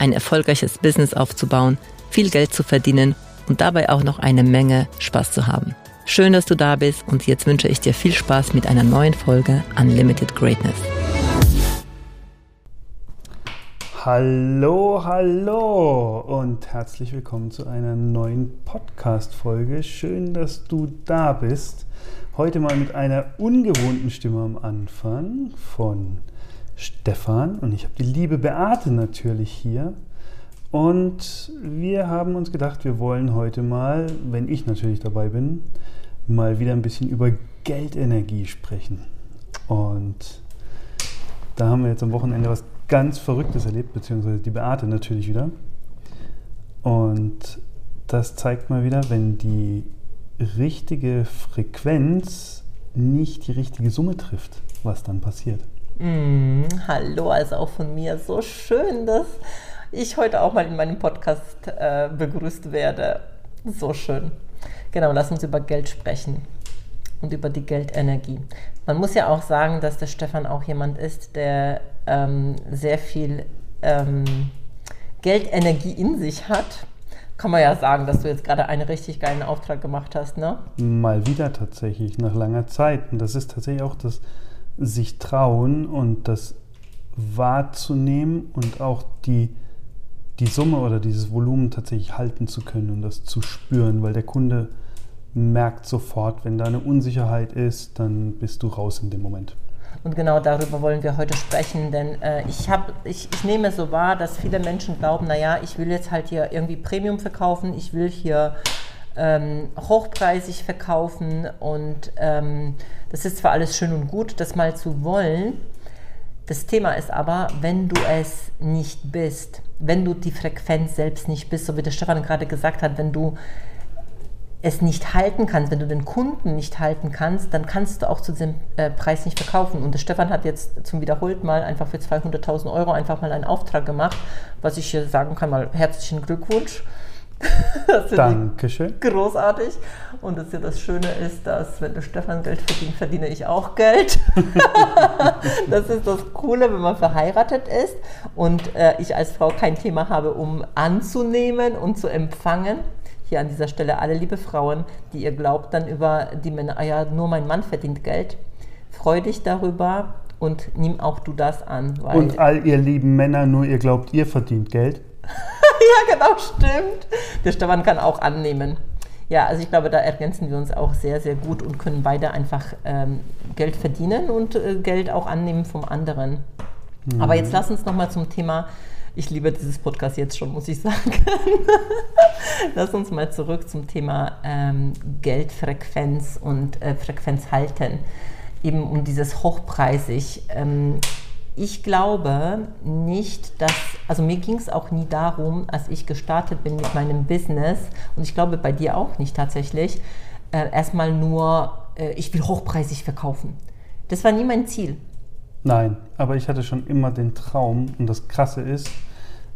ein erfolgreiches Business aufzubauen, viel Geld zu verdienen und dabei auch noch eine Menge Spaß zu haben. Schön, dass du da bist und jetzt wünsche ich dir viel Spaß mit einer neuen Folge Unlimited Greatness. Hallo, hallo und herzlich willkommen zu einer neuen Podcast-Folge. Schön, dass du da bist. Heute mal mit einer ungewohnten Stimme am Anfang von Stefan und ich habe die liebe Beate natürlich hier. Und wir haben uns gedacht, wir wollen heute mal, wenn ich natürlich dabei bin, mal wieder ein bisschen über Geldenergie sprechen. Und da haben wir jetzt am Wochenende was ganz Verrücktes erlebt, beziehungsweise die Beate natürlich wieder. Und das zeigt mal wieder, wenn die richtige Frequenz nicht die richtige Summe trifft, was dann passiert. Mm, hallo, also auch von mir. So schön, dass ich heute auch mal in meinem Podcast äh, begrüßt werde. So schön. Genau, lass uns über Geld sprechen und über die Geldenergie. Man muss ja auch sagen, dass der Stefan auch jemand ist, der ähm, sehr viel ähm, Geldenergie in sich hat kann man ja sagen, dass du jetzt gerade einen richtig geilen Auftrag gemacht hast, ne? Mal wieder tatsächlich, nach langer Zeit. Und das ist tatsächlich auch das sich trauen und das wahrzunehmen und auch die, die Summe oder dieses Volumen tatsächlich halten zu können und das zu spüren, weil der Kunde merkt sofort, wenn da eine Unsicherheit ist, dann bist du raus in dem Moment. Und genau darüber wollen wir heute sprechen, denn äh, ich, hab, ich, ich nehme so wahr, dass viele Menschen glauben, naja, ich will jetzt halt hier irgendwie Premium verkaufen, ich will hier ähm, hochpreisig verkaufen und ähm, das ist zwar alles schön und gut, das mal zu wollen. Das Thema ist aber, wenn du es nicht bist, wenn du die Frequenz selbst nicht bist, so wie der Stefan gerade gesagt hat, wenn du es nicht halten kannst, wenn du den Kunden nicht halten kannst, dann kannst du auch zu diesem äh, Preis nicht verkaufen. Und der Stefan hat jetzt zum wiederholten Mal einfach für 200.000 Euro einfach mal einen Auftrag gemacht, was ich hier sagen kann, mal herzlichen Glückwunsch. Dankeschön. Großartig. Und das, ja das Schöne ist, dass wenn der Stefan Geld verdient, verdiene ich auch Geld. das ist das Coole, wenn man verheiratet ist und äh, ich als Frau kein Thema habe, um anzunehmen und zu empfangen hier an dieser Stelle alle liebe Frauen, die ihr glaubt dann über die Männer, ah ja, nur mein Mann verdient Geld. Freu dich darüber und nimm auch du das an. und all ihr lieben Männer, nur ihr glaubt, ihr verdient Geld. genau, stimmt. Der Stefan kann auch annehmen. Ja, also ich glaube, da ergänzen wir uns auch sehr, sehr gut und können beide einfach ähm, Geld verdienen und äh, Geld auch annehmen vom anderen. Mhm. Aber jetzt lass uns nochmal zum Thema ich liebe dieses Podcast jetzt schon, muss ich sagen. Lass uns mal zurück zum Thema ähm, Geldfrequenz und äh, Frequenz halten. Eben um dieses hochpreisig. Ähm, ich glaube nicht, dass, also mir ging es auch nie darum, als ich gestartet bin mit meinem Business, und ich glaube bei dir auch nicht tatsächlich, äh, erstmal nur, äh, ich will hochpreisig verkaufen. Das war nie mein Ziel. Nein, aber ich hatte schon immer den Traum, und das Krasse ist,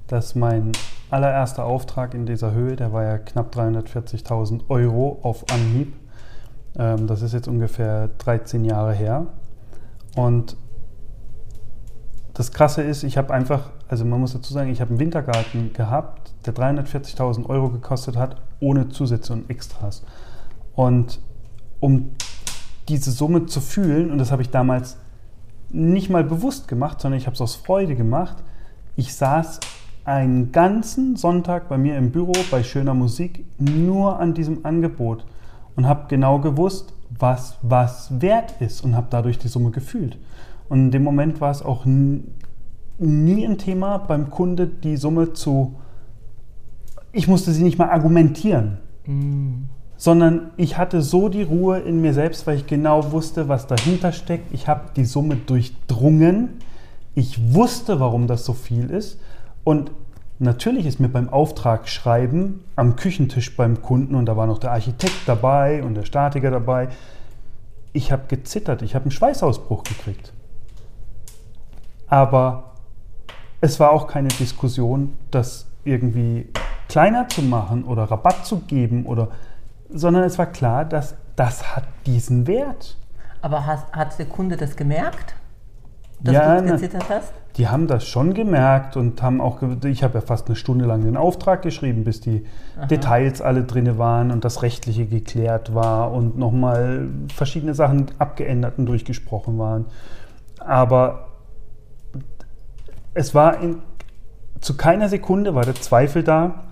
dass mein allererster Auftrag in dieser Höhe, der war ja knapp 340.000 Euro auf Anhieb. Ähm, das ist jetzt ungefähr 13 Jahre her. Und das Krasse ist, ich habe einfach, also man muss dazu sagen, ich habe einen Wintergarten gehabt, der 340.000 Euro gekostet hat, ohne Zusätze und Extras. Und um diese Summe zu fühlen, und das habe ich damals nicht mal bewusst gemacht, sondern ich habe es aus Freude gemacht, ich saß einen ganzen Sonntag bei mir im Büro bei schöner Musik nur an diesem Angebot und habe genau gewusst, was was wert ist und habe dadurch die Summe gefühlt. Und in dem Moment war es auch nie ein Thema beim Kunde, die Summe zu. Ich musste sie nicht mal argumentieren, mm. sondern ich hatte so die Ruhe in mir selbst, weil ich genau wusste, was dahinter steckt. Ich habe die Summe durchdrungen. Ich wusste, warum das so viel ist und Natürlich ist mir beim Auftragsschreiben am Küchentisch beim Kunden und da war noch der Architekt dabei und der Statiker dabei. Ich habe gezittert, ich habe einen Schweißausbruch gekriegt. Aber es war auch keine Diskussion, das irgendwie kleiner zu machen oder Rabatt zu geben oder, sondern es war klar, dass das hat diesen Wert. Aber hat, hat der Kunde das gemerkt, dass Ja, du gezittert hast? Die haben das schon gemerkt und haben auch, ich habe ja fast eine Stunde lang den Auftrag geschrieben, bis die Details alle drin waren und das Rechtliche geklärt war und nochmal verschiedene Sachen abgeändert und durchgesprochen waren. Aber es war in, zu keiner Sekunde war der Zweifel da,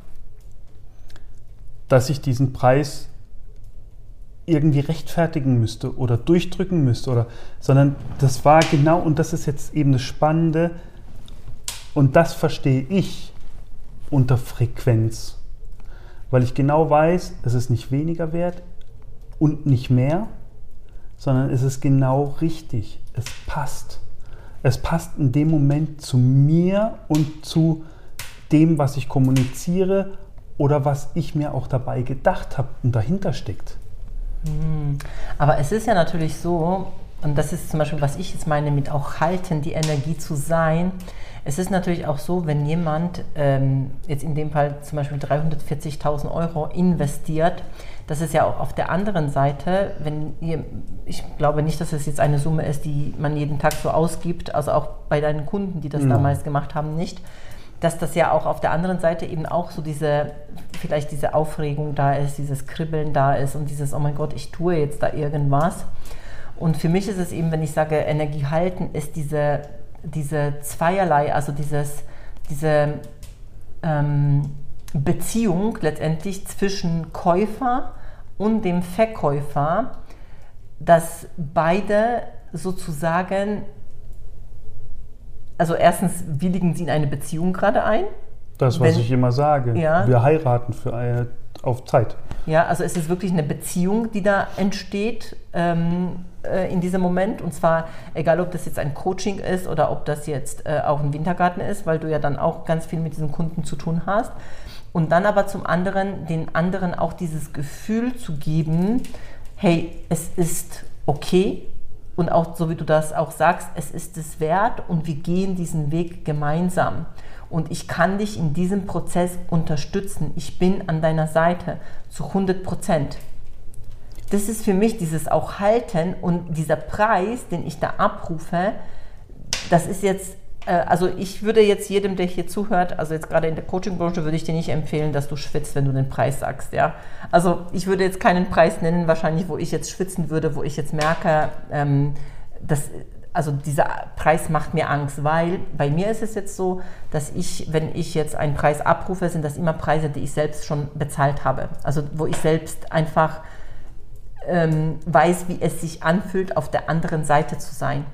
dass ich diesen Preis irgendwie rechtfertigen müsste oder durchdrücken müsste oder sondern das war genau und das ist jetzt eben das Spannende und das verstehe ich unter Frequenz, weil ich genau weiß, es ist nicht weniger wert und nicht mehr, sondern es ist genau richtig, es passt. Es passt in dem Moment zu mir und zu dem, was ich kommuniziere oder was ich mir auch dabei gedacht habe und dahinter steckt. Aber es ist ja natürlich so, und das ist zum Beispiel, was ich jetzt meine mit auch halten, die Energie zu sein. Es ist natürlich auch so, wenn jemand ähm, jetzt in dem Fall zum Beispiel 340.000 Euro investiert, das ist ja auch auf der anderen Seite, wenn ihr, ich glaube nicht, dass es jetzt eine Summe ist, die man jeden Tag so ausgibt, also auch bei deinen Kunden, die das Nein. damals gemacht haben, nicht, dass das ja auch auf der anderen Seite eben auch so diese, vielleicht diese Aufregung da ist, dieses Kribbeln da ist und dieses, oh mein Gott, ich tue jetzt da irgendwas. Und für mich ist es eben, wenn ich sage, Energie halten, ist diese, diese zweierlei, also dieses, diese ähm, Beziehung letztendlich zwischen Käufer und dem Verkäufer, dass beide sozusagen, also erstens willigen sie in eine Beziehung gerade ein. Das, was Wenn- ich immer sage. Ja. Wir heiraten für eine, auf Zeit. Ja, also es ist wirklich eine Beziehung, die da entsteht ähm, äh, in diesem Moment. Und zwar egal, ob das jetzt ein Coaching ist oder ob das jetzt äh, auch ein Wintergarten ist, weil du ja dann auch ganz viel mit diesen Kunden zu tun hast. Und dann aber zum anderen, den anderen auch dieses Gefühl zu geben, hey, es ist okay. Und auch so wie du das auch sagst, es ist es wert und wir gehen diesen Weg gemeinsam. Und ich kann dich in diesem Prozess unterstützen. Ich bin an deiner Seite zu 100 Prozent. Das ist für mich dieses auch Halten und dieser Preis, den ich da abrufe, das ist jetzt, also ich würde jetzt jedem, der hier zuhört, also jetzt gerade in der Coaching-Branche, würde ich dir nicht empfehlen, dass du schwitzt, wenn du den Preis sagst, ja. Also ich würde jetzt keinen Preis nennen, wahrscheinlich, wo ich jetzt schwitzen würde, wo ich jetzt merke, ähm, dass, also dieser Preis macht mir Angst, weil bei mir ist es jetzt so, dass ich, wenn ich jetzt einen Preis abrufe, sind das immer Preise, die ich selbst schon bezahlt habe. Also wo ich selbst einfach ähm, weiß, wie es sich anfühlt, auf der anderen Seite zu sein.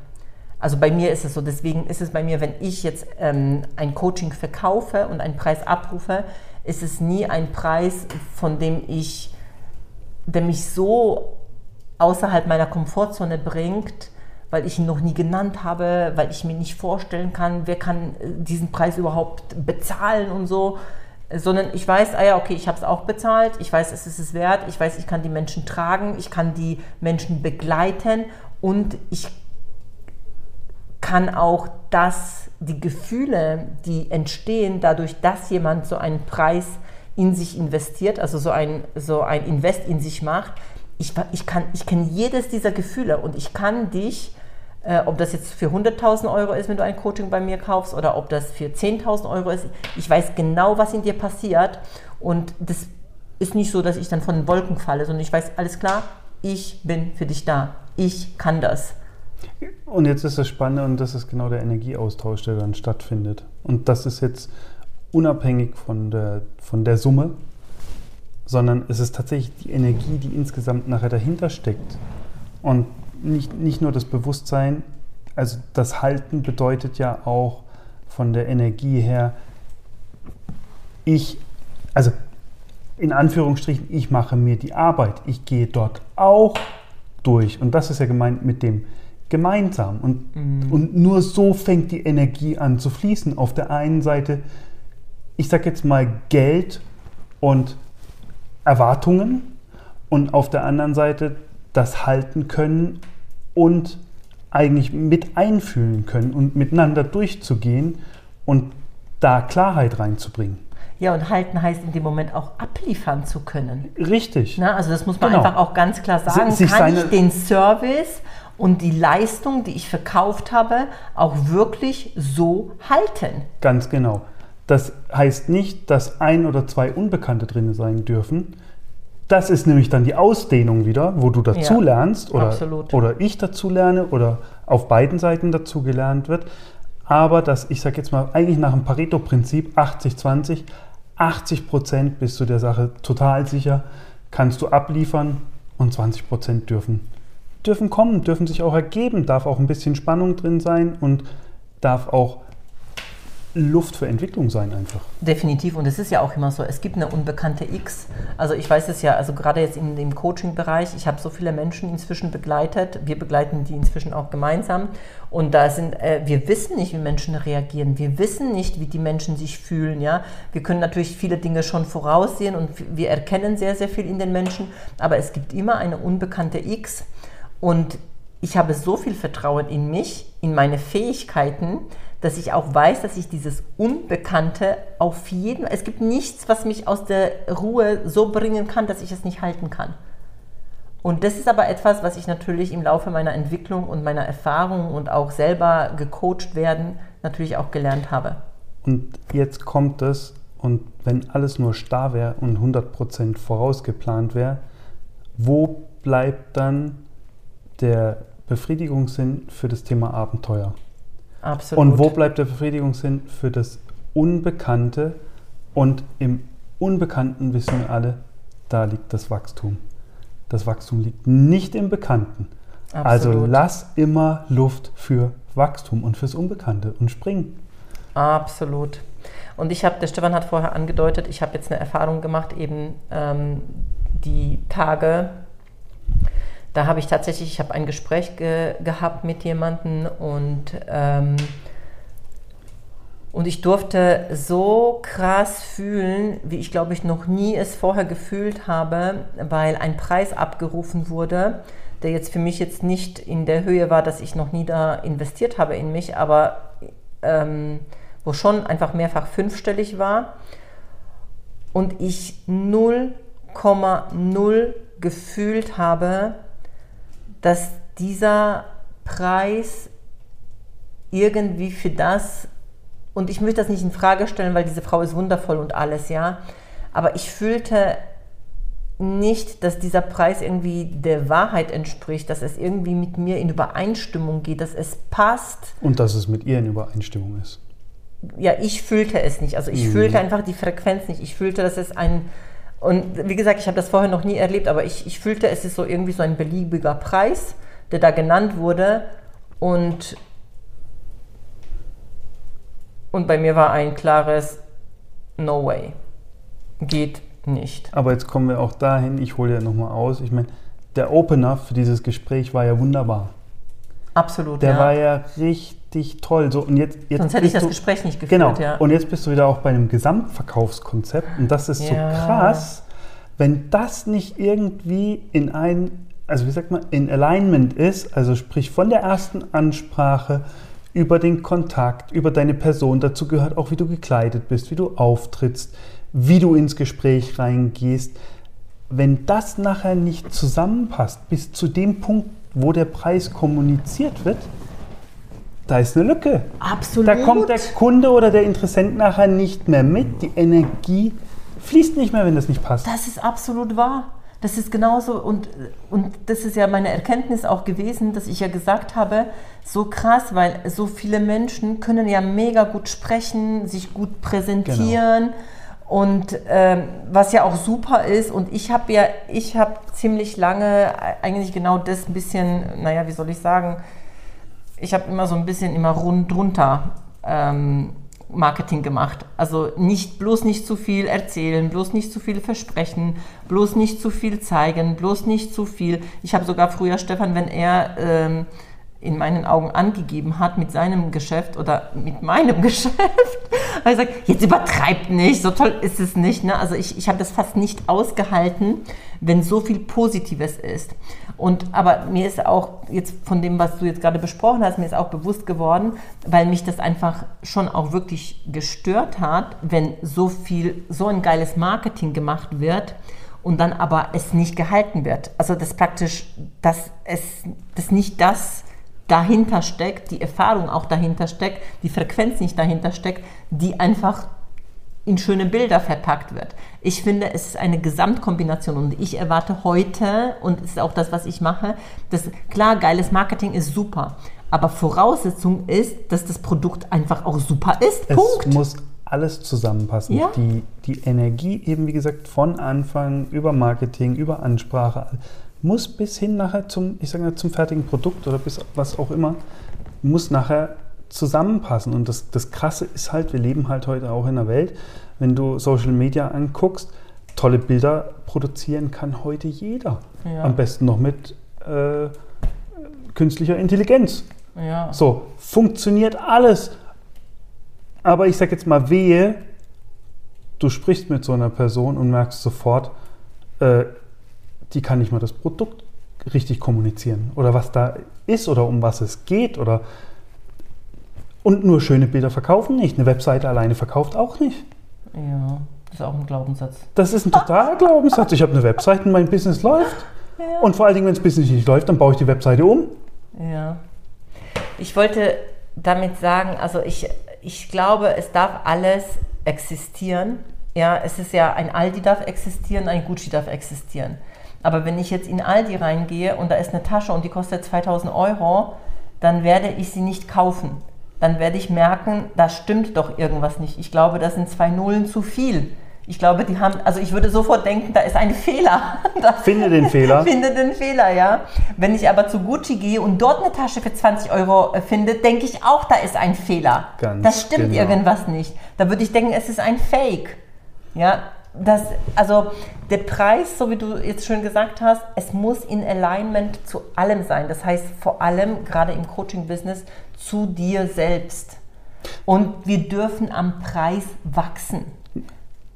Also bei mir ist es so, deswegen ist es bei mir, wenn ich jetzt ähm, ein Coaching verkaufe und einen Preis abrufe, ist es nie ein Preis, von dem ich, der mich so außerhalb meiner Komfortzone bringt, weil ich ihn noch nie genannt habe, weil ich mir nicht vorstellen kann, wer kann äh, diesen Preis überhaupt bezahlen und so, sondern ich weiß, ah ja, okay, ich habe es auch bezahlt, ich weiß, es ist es wert, ich weiß, ich kann die Menschen tragen, ich kann die Menschen begleiten. Und ich kann auch das, die Gefühle, die entstehen dadurch, dass jemand so einen Preis in sich investiert, also so ein, so ein Invest in sich macht, ich, ich, ich kenne jedes dieser Gefühle und ich kann dich, äh, ob das jetzt für 100.000 Euro ist, wenn du ein Coaching bei mir kaufst, oder ob das für 10.000 Euro ist, ich weiß genau, was in dir passiert und das ist nicht so, dass ich dann von den Wolken falle, sondern ich weiß, alles klar, ich bin für dich da, ich kann das. Und jetzt ist das Spannende und das ist genau der Energieaustausch, der dann stattfindet. Und das ist jetzt unabhängig von der, von der Summe, sondern es ist tatsächlich die Energie, die insgesamt nachher dahinter steckt. Und nicht, nicht nur das Bewusstsein, also das Halten bedeutet ja auch von der Energie her, ich, also in Anführungsstrichen, ich mache mir die Arbeit, ich gehe dort auch durch. Und das ist ja gemeint mit dem gemeinsam. Und, und nur so fängt die Energie an zu fließen. Auf der einen Seite ich sag jetzt mal, Geld und Erwartungen und auf der anderen Seite das halten können und eigentlich mit einfühlen können und miteinander durchzugehen und da Klarheit reinzubringen. Ja, und halten heißt in dem Moment auch abliefern zu können. Richtig. Na, also das muss man Genau. einfach auch ganz klar sagen. sich Kann ich den Service und die Leistung, die ich verkauft habe, auch wirklich so halten? Ganz genau. Das heißt nicht, dass ein oder zwei Unbekannte drin sein dürfen. Das ist nämlich dann die Ausdehnung wieder, wo du dazu Ja, lernst oder, absolut. oder ich dazu lerne oder auf beiden Seiten dazu gelernt wird. Aber dass ich sage jetzt mal, eigentlich nach dem Pareto-Prinzip 80-20, 80 Prozent bist du der Sache total sicher, kannst du abliefern und 20 Prozent dürfen, dürfen kommen, dürfen sich auch ergeben, darf auch ein bisschen Spannung drin sein und darf auch Luft für Entwicklung sein einfach. Definitiv. Und es ist ja auch immer so, es gibt eine unbekannte X. Also ich weiß es ja, also gerade jetzt in dem Coaching-Bereich, ich habe so viele Menschen inzwischen begleitet. Wir begleiten die inzwischen auch gemeinsam. Und da sind, äh, wir wissen nicht, wie Menschen reagieren. Wir wissen nicht, wie die Menschen sich fühlen. Ja, wir können natürlich viele Dinge schon voraussehen und wir erkennen sehr, sehr viel in den Menschen. Aber es gibt immer eine unbekannte X. Und ich habe so viel Vertrauen in mich, in meine Fähigkeiten, dass ich auch weiß, dass ich dieses Unbekannte auf jeden es gibt nichts, was mich aus der Ruhe so bringen kann, dass ich es nicht halten kann. Und das ist aber etwas, was ich natürlich im Laufe meiner Entwicklung und meiner Erfahrung und auch selber gecoacht werden, natürlich auch gelernt habe. Und jetzt kommt es, und wenn alles nur starr wäre und 100% vorausgeplant wäre, wo bleibt dann der Befriedigungssinn für das Thema Abenteuer? Absolut. Und wo bleibt der Befriedigungssinn für das Unbekannte? Und im Unbekannten wissen wir alle, da liegt das Wachstum. Das Wachstum liegt nicht im Bekannten. Also Absolut. lass immer Luft für Wachstum und fürs Unbekannte und spring. Absolut. Und ich habe, der Stefan hat vorher angedeutet, ich habe jetzt eine Erfahrung gemacht, eben ähm, die Tage, da habe ich tatsächlich, ich habe ein Gespräch ge gehabt mit jemandem und, ähm, und ich durfte so krass fühlen, wie ich glaube ich noch nie es vorher gefühlt habe, weil ein Preis abgerufen wurde, der jetzt für mich jetzt nicht in der Höhe war, dass ich noch nie da investiert habe in mich, aber ähm, wo schon einfach mehrfach fünfstellig war. Und ich 0,0 gefühlt habe, dass dieser Preis irgendwie für das, und ich möchte das nicht in Frage stellen, weil diese Frau ist wundervoll und alles, ja, aber ich fühlte nicht, dass dieser Preis irgendwie der Wahrheit entspricht, dass es irgendwie mit mir in Übereinstimmung geht, dass es passt. Und dass es mit ihr in Übereinstimmung ist. Ja, ich fühlte es nicht. Also ich fühlte einfach die Frequenz nicht. Ich fühlte, dass es ein, und wie gesagt, ich habe das vorher noch nie erlebt, aber ich, ich fühlte, es ist so irgendwie so ein beliebiger Preis, der da genannt wurde. Und, und bei mir war ein klares No way. Geht nicht. Aber jetzt kommen wir auch dahin, ich hole ja nochmal aus. Ich meine, der Opener für dieses Gespräch war ja wunderbar. Absolut. Der ja. war ja richtig toll. So, und jetzt, jetzt Sonst hätte ich das du- Gespräch nicht geführt. Genau. Ja. Und jetzt bist du wieder auch bei einem Gesamtverkaufskonzept. Und das ist so Ja. krass, wenn das nicht irgendwie in ein, also wie sagt man, in Alignment ist, also sprich von der ersten Ansprache über den Kontakt, über deine Person, dazu gehört auch, wie du gekleidet bist, wie du auftrittst, wie du ins Gespräch reingehst. Wenn das nachher nicht zusammenpasst, bis zu dem Punkt, wo der Preis kommuniziert wird, da ist eine Lücke. Absolut. Da kommt der Kunde oder der Interessent nachher nicht mehr mit. Die Energie fließt nicht mehr, wenn das nicht passt. Das ist absolut wahr. Das ist genauso und, und das ist ja meine Erkenntnis auch gewesen, dass ich ja gesagt habe, so krass, weil so viele Menschen können ja mega gut sprechen, sich gut präsentieren und ähm, was ja auch super ist und ich habe ja, ich habe ziemlich lange eigentlich genau das ein bisschen, naja, wie soll ich sagen, ich habe immer so ein bisschen immer rund drunter ähm, Marketing gemacht. Also nicht bloß nicht zu viel erzählen, bloß nicht zu viel versprechen, bloß nicht zu viel zeigen, bloß nicht zu viel. Ich habe sogar früher Stefan, wenn er ähm, in meinen Augen angegeben hat mit seinem Geschäft oder mit meinem Geschäft, Aber ich sage, jetzt übertreibt nicht, so toll ist es nicht. Ne? Also ich, ich habe das fast nicht ausgehalten, wenn so viel Positives ist. Und aber mir ist auch jetzt von dem, was du jetzt gerade besprochen hast, mir ist auch bewusst geworden, weil mich das einfach schon auch wirklich gestört hat, wenn so viel, so ein geiles Marketing gemacht wird und dann aber es nicht gehalten wird. Also das praktisch, dass es das nicht das dahinter steckt, die Erfahrung auch dahinter steckt, die Frequenz nicht dahinter steckt, die einfach in schöne Bilder verpackt wird. Ich finde, es ist eine Gesamtkombination und ich erwarte heute, und es ist auch das, was ich mache, dass klar, geiles Marketing ist super, aber Voraussetzung ist, dass das Produkt einfach auch super ist. Es Punkt. muss alles zusammenpassen. Ja. Die, die Energie eben, wie gesagt, von Anfang über Marketing, über Ansprache, muss bis hin nachher zum, ich sage mal, zum fertigen Produkt oder bis was auch immer, muss nachher zusammenpassen. Und das, das Krasse ist halt, wir leben halt heute auch in einer Welt, wenn du Social Media anguckst, tolle Bilder produzieren kann heute jeder. Ja. Am besten noch mit äh, künstlicher Intelligenz. Ja. So, funktioniert alles. Aber ich sage jetzt mal, wehe, du sprichst mit so einer Person und merkst sofort, äh, die kann nicht mal das Produkt richtig kommunizieren oder was da ist oder um was es geht oder und nur schöne Bilder verkaufen nicht. Eine Webseite alleine verkauft auch nicht. ja, das ist auch ein Glaubenssatz. Das ist ein totaler Glaubenssatz. Ich habe eine Webseite und mein Business läuft. Ja. Und vor allen Dingen, wenn das Business nicht läuft, dann baue ich die Webseite um. Ja. Ich wollte damit sagen, also ich, ich glaube, es darf alles existieren. Ja, es ist ja, ein Aldi darf existieren, ein Gucci darf existieren. Aber wenn ich jetzt in Aldi reingehe und da ist eine Tasche und die kostet 2000 Euro, dann werde ich sie nicht kaufen. Dann werde ich merken, da stimmt doch irgendwas nicht. Ich glaube, das sind zwei Nullen zu viel. Ich glaube, die haben, also ich würde sofort denken, da ist ein Fehler. Finde den Fehler. finde den Fehler, ja. Wenn ich aber zu Gucci gehe und dort eine Tasche für 20 Euro äh, finde, denke ich auch, da ist ein Fehler. Ganz das stimmt genau. irgendwas nicht. Da würde ich denken, es ist ein Fake. Ja, das, also der Preis, so wie du jetzt schon gesagt hast, es muss in Alignment zu allem sein. Das heißt vor allem, gerade im Coaching-Business, zu dir selbst. Und wir dürfen am Preis wachsen.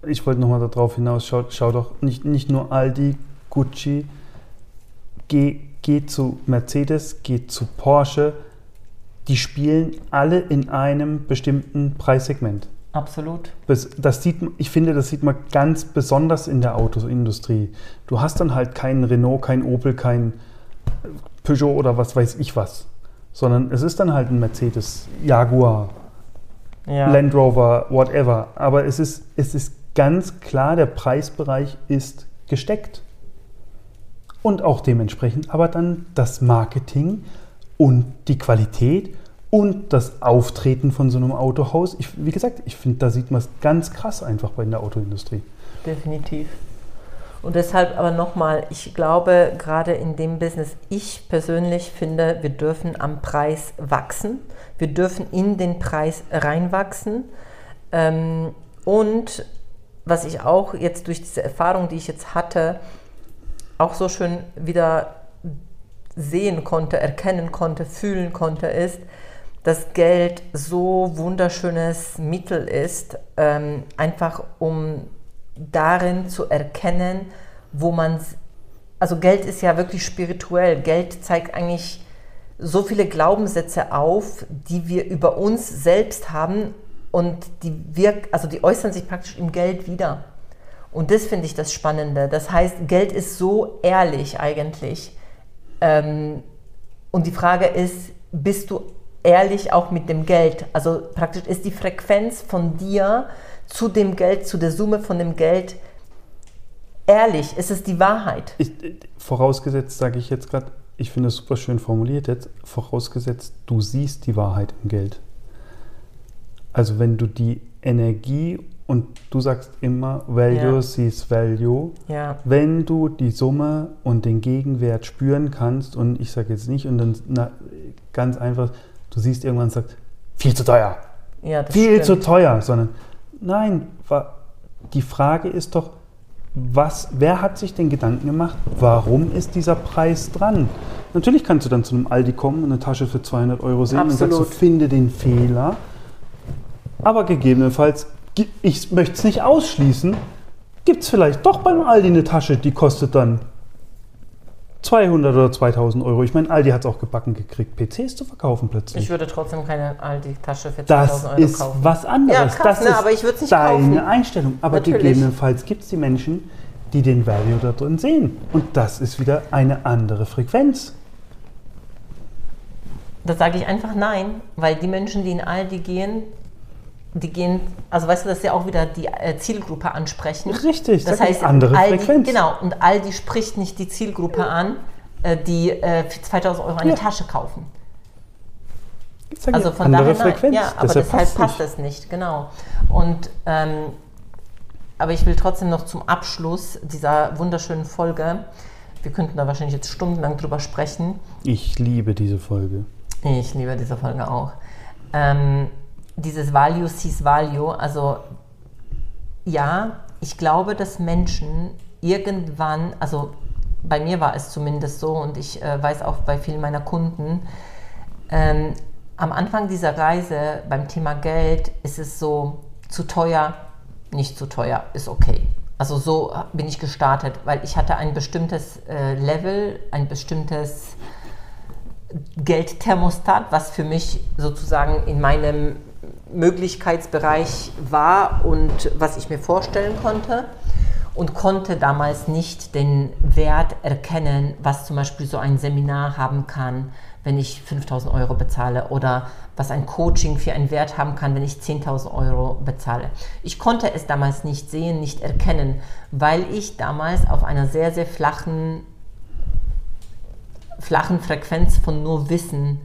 ich wollte nochmal darauf hinaus, schau, schau doch nicht, nicht nur Aldi, Gucci, geh, geh zu Mercedes, geh zu Porsche, die spielen alle in einem bestimmten Preissegment. Absolut. Das, das sieht, ich finde, das sieht man ganz besonders in der Autoindustrie. Du hast dann halt keinen Renault, kein Opel, kein Peugeot oder was weiß ich was, sondern es ist dann halt ein Mercedes, Jaguar, Ja. Land Rover, whatever. Aber es ist, es ist ganz klar, der Preisbereich ist gesteckt. Und auch dementsprechend aber dann das Marketing und die Qualität und das Auftreten von so einem Autohaus. Ich, wie gesagt, ich finde, da sieht man es ganz krass einfach bei der Autoindustrie. Definitiv. Und deshalb aber nochmal, ich glaube, gerade in dem Business, ich persönlich finde, wir dürfen am Preis wachsen. Wir dürfen in den Preis reinwachsen. Ähm, und was ich auch jetzt durch diese Erfahrung, die ich jetzt hatte, auch so schön wieder sehen konnte, erkennen konnte, fühlen konnte, ist, dass Geld so wunderschönes Mittel ist, ähm, einfach um darin zu erkennen, wo man, also Geld ist ja wirklich spirituell. Geld zeigt eigentlich so viele Glaubenssätze auf, die wir über uns selbst haben und die wirk, also die äußern sich praktisch im Geld wieder. Und das finde ich das Spannende. Das heißt, Geld ist so ehrlich eigentlich. Ähm, und die Frage ist, bist du ehrlich auch mit dem Geld? Also praktisch ist die Frequenz von dir zu dem Geld, zu der Summe von dem Geld ehrlich? Ist es die Wahrheit? Ich, vorausgesetzt, sage ich jetzt gerade, ich finde es super schön formuliert jetzt, vorausgesetzt, du siehst die Wahrheit im Geld. Also wenn du die Energie und du sagst immer, Value Ja. sees Value, Ja, wenn du die Summe und den Gegenwert spüren kannst und ich sage jetzt nicht und dann na, ganz einfach, du siehst irgendwann und sagst, viel zu teuer, ja das viel zu stimmt. teuer, sondern nein, die Frage ist doch, was, wer hat sich den Gedanken gemacht, warum ist dieser Preis dran? Natürlich kannst du dann zu einem Aldi kommen und eine Tasche für 200 Euro sehen und sagst, Absolut. finde den Fehler. Aber gegebenenfalls, ich möchte es nicht ausschließen, gibt es vielleicht doch beim Aldi eine Tasche, die kostet dann 200 oder 2000 Euro. Ich meine, Aldi hat es auch gebacken gekriegt, PCs zu verkaufen plötzlich. Ich würde trotzdem keine Aldi-Tasche für 2000 Das Euro ist kaufen. was anderes. Ja, krass, das ne, ist aber ich nicht deine kaufen. Einstellung. Aber Natürlich. gegebenenfalls gibt es die Menschen, die den Value da drin sehen. Und das ist wieder eine andere Frequenz. Da sage ich einfach nein, weil die Menschen, die in Aldi gehen, die gehen, also weißt du, dass sie auch wieder die äh, Zielgruppe ansprechen. Richtig, Das heißt, andere Frequenz. Genau, und Aldi spricht nicht die Zielgruppe an, äh, die äh, für 2000 Euro eine Ja. Tasche kaufen. Also von andere daher. Frequenz. ja, aber Deshalb deshalb passt nicht. es nicht, genau. Und ähm, aber ich will trotzdem noch zum Abschluss dieser wunderschönen Folge, wir könnten da wahrscheinlich jetzt stundenlang drüber sprechen. Ich liebe diese Folge. Ich liebe diese Folge auch. Ähm, dieses Value sees Value, also ja, ich glaube, dass Menschen irgendwann, also bei mir war es zumindest so und ich äh, weiß auch bei vielen meiner Kunden, ähm, am Anfang dieser Reise beim Thema Geld ist es so zu teuer, nicht zu teuer, ist okay. Also so bin ich gestartet, weil ich hatte ein bestimmtes äh, Level, ein bestimmtes Geldthermostat, was für mich sozusagen in meinem Möglichkeitsbereich war und was ich mir vorstellen konnte und konnte damals nicht den Wert erkennen, was zum Beispiel so ein Seminar haben kann, wenn ich 5000 Euro bezahle oder was ein Coaching für einen Wert haben kann, wenn ich 10.000 Euro bezahle. Ich konnte es damals nicht sehen, nicht erkennen, weil ich damals auf einer sehr, sehr flachen flachen Frequenz von nur Wissen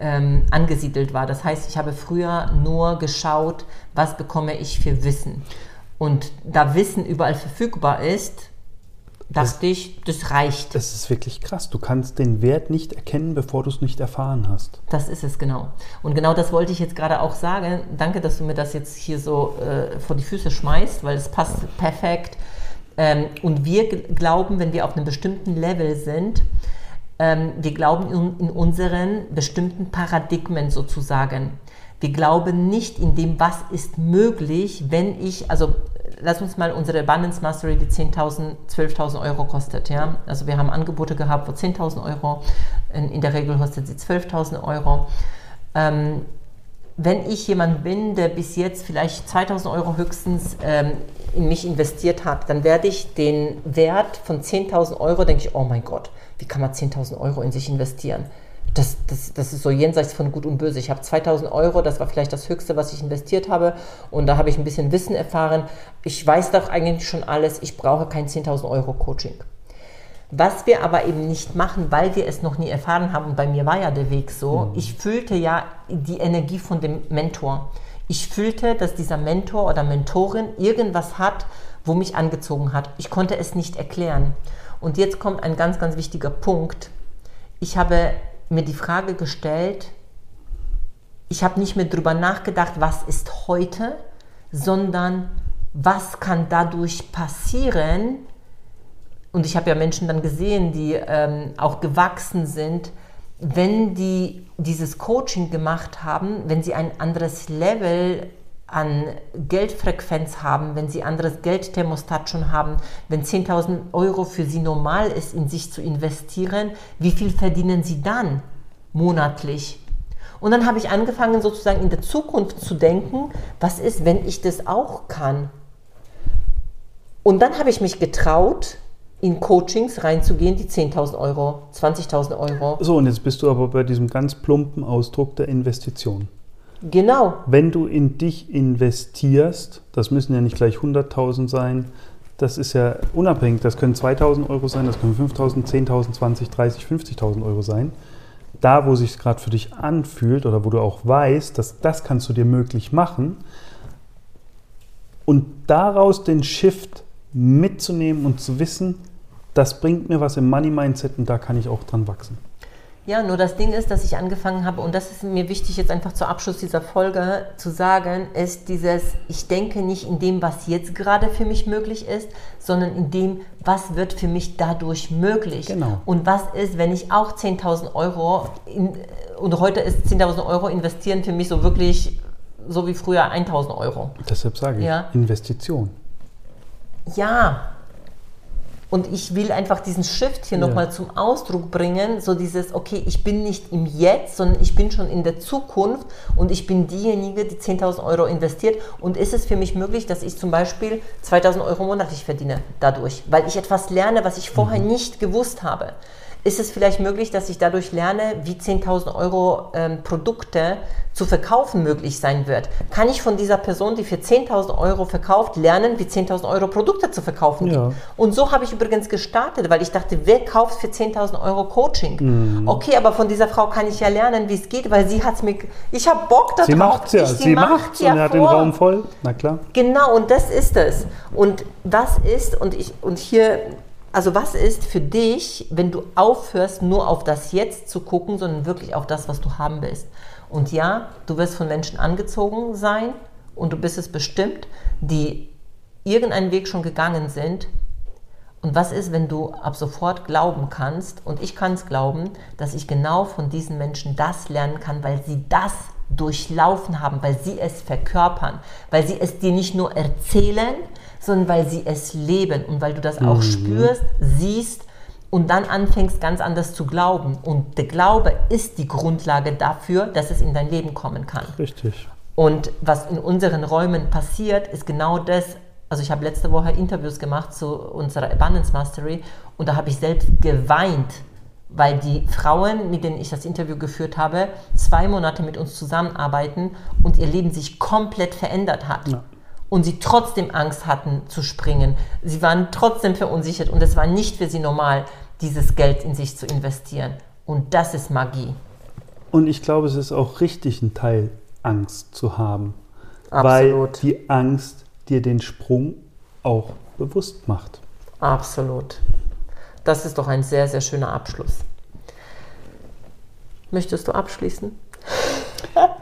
ähm, angesiedelt war. Das heißt, ich habe früher nur geschaut, was bekomme ich für Wissen. Und da Wissen überall verfügbar ist, dachte ich, das reicht. Das ist wirklich krass. Du kannst den Wert nicht erkennen, bevor du es nicht erfahren hast. Das ist es genau. Und genau das wollte ich jetzt gerade auch sagen. Danke, dass du mir das jetzt hier so äh, vor die Füße schmeißt, weil es passt perfekt. Ähm, und wir glauben, wenn wir auf einem bestimmten Level sind, ähm, wir glauben in, in unseren bestimmten Paradigmen sozusagen. Wir glauben nicht in dem, was ist möglich, wenn ich, also lass uns mal unsere Abundance Mastery, die 10.000, 12.000 Euro kostet. Ja? Also wir haben Angebote gehabt für 10.000 Euro, in, in der Regel kostet sie 12.000 Euro. Ähm, wenn ich jemand bin, der bis jetzt vielleicht 2000 Euro höchstens ähm, in mich investiert hat, dann werde ich den Wert von 10.000 Euro, denke ich, oh mein Gott, wie kann man 10.000 Euro in sich investieren? Das, das, das ist so jenseits von Gut und Böse. Ich habe 2000 Euro, das war vielleicht das Höchste, was ich investiert habe. Und da habe ich ein bisschen Wissen erfahren. Ich weiß doch eigentlich schon alles. Ich brauche kein 10.000 Euro Coaching. Was wir aber eben nicht machen, weil wir es noch nie erfahren haben, und bei mir war ja der Weg so, ich fühlte ja die Energie von dem Mentor. Ich fühlte, dass dieser Mentor oder Mentorin irgendwas hat, wo mich angezogen hat. Ich konnte es nicht erklären. Und jetzt kommt ein ganz, ganz wichtiger Punkt. Ich habe mir die Frage gestellt, ich habe nicht mehr darüber nachgedacht, was ist heute, sondern was kann dadurch passieren, und ich habe ja Menschen dann gesehen, die ähm, auch gewachsen sind, wenn die dieses Coaching gemacht haben, wenn sie ein anderes Level an Geldfrequenz haben, wenn sie anderes Geldthermostat schon haben, wenn 10.000 Euro für sie normal ist, in sich zu investieren, wie viel verdienen sie dann monatlich? Und dann habe ich angefangen, sozusagen in der Zukunft zu denken, was ist, wenn ich das auch kann? Und dann habe ich mich getraut, in Coachings reinzugehen, die 10.000 Euro, 20.000 Euro. So, und jetzt bist du aber bei diesem ganz plumpen Ausdruck der Investition. Genau, Wenn du in dich investierst, das müssen ja nicht gleich 100.000 sein, das ist ja unabhängig, das können 2.000 Euro sein, das können 5.000, 10.000, 20, 30, 50.000 Euro sein. Da, wo sich gerade für dich anfühlt oder wo du auch weißt, dass das kannst du dir möglich machen und daraus den Shift mitzunehmen und zu wissen, das bringt mir was im Money Mindset und da kann ich auch dran wachsen. Ja, nur das Ding ist, dass ich angefangen habe, und das ist mir wichtig jetzt einfach zur Abschluss dieser Folge zu sagen, ist dieses, ich denke nicht in dem, was jetzt gerade für mich möglich ist, sondern in dem, was wird für mich dadurch möglich. Genau. Und was ist, wenn ich auch 10.000 Euro, in, und heute ist 10.000 Euro investieren für mich so wirklich so wie früher 1000 Euro. Deshalb sage ich, Ja. Investition. Ja. Und ich will einfach diesen Shift hier Ja. nochmal zum Ausdruck bringen, so dieses, okay, ich bin nicht im Jetzt, sondern ich bin schon in der Zukunft und ich bin diejenige, die 10.000 Euro investiert. Und ist es für mich möglich, dass ich zum Beispiel 2.000 Euro monatlich verdiene dadurch, weil ich etwas lerne, was ich vorher nicht gewusst habe? Ist es vielleicht möglich, dass ich dadurch lerne, wie 10.000 Euro ähm, Produkte zu verkaufen möglich sein wird? Kann ich von dieser Person, die für 10.000 Euro verkauft, lernen, wie 10.000 Euro Produkte zu verkaufen Ja. gibt? Und so habe ich übrigens gestartet, weil ich dachte, wer kauft für 10.000 Euro Coaching? Mhm. Okay, aber von dieser Frau kann ich ja lernen, wie es geht, weil sie hat es mir. Ich habe Bock darauf. Sie macht's ja, Ich- sie macht's ja und hat den. Raum voll. Na klar. Genau, und das ist es. Und was ist, und ich, und hier, also was ist für dich, wenn du aufhörst, nur auf das Jetzt zu gucken, sondern wirklich auf das, was du haben willst? Und ja, du wirst von Menschen angezogen sein und du bist es bestimmt, die irgendeinen Weg schon gegangen sind. Und was ist, wenn du ab sofort glauben kannst, und ich kann es glauben, dass ich genau von diesen Menschen das lernen kann, weil sie das durchlaufen haben, weil sie es verkörpern, weil sie es dir nicht nur erzählen, sondern weil sie es leben und weil du das auch spürst, siehst und dann anfängst ganz anders zu glauben. Und der Glaube ist die Grundlage dafür, dass es in dein Leben kommen kann. Richtig. Und was in unseren Räumen passiert, ist genau das. Also ich habe letzte Woche Interviews gemacht zu unserer Abundance Mastery und da habe ich selbst geweint, weil die Frauen, mit denen ich das Interview geführt habe, zwei Monate mit uns zusammenarbeiten und ihr Leben sich komplett verändert hat. Ja. Und sie trotzdem Angst hatten zu springen. Sie waren trotzdem verunsichert und es war nicht für sie normal, dieses Geld in sich zu investieren. Und das ist Magie. Und ich glaube, es ist auch richtig, einen Teil Angst zu haben. Absolut. Weil die Angst dir den Sprung auch bewusst macht. Absolut. Das ist doch ein sehr, sehr schöner Abschluss. Möchtest du abschließen?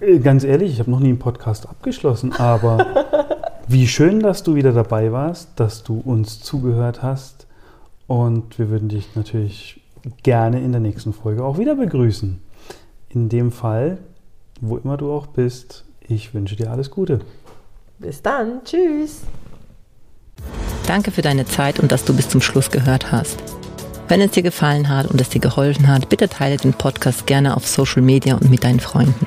Äh, Ganz ehrlich, ich habe noch nie einen Podcast abgeschlossen, aber wie schön, dass du wieder dabei warst, dass du uns zugehört hast und wir würden dich natürlich gerne in der nächsten Folge auch wieder begrüßen. In dem Fall, wo immer du auch bist, ich wünsche dir alles Gute. Bis dann. Tschüss. Danke für deine Zeit und dass du bis zum Schluss gehört hast. Wenn es dir gefallen hat und es dir geholfen hat, bitte teile den Podcast gerne auf Social Media und mit deinen Freunden.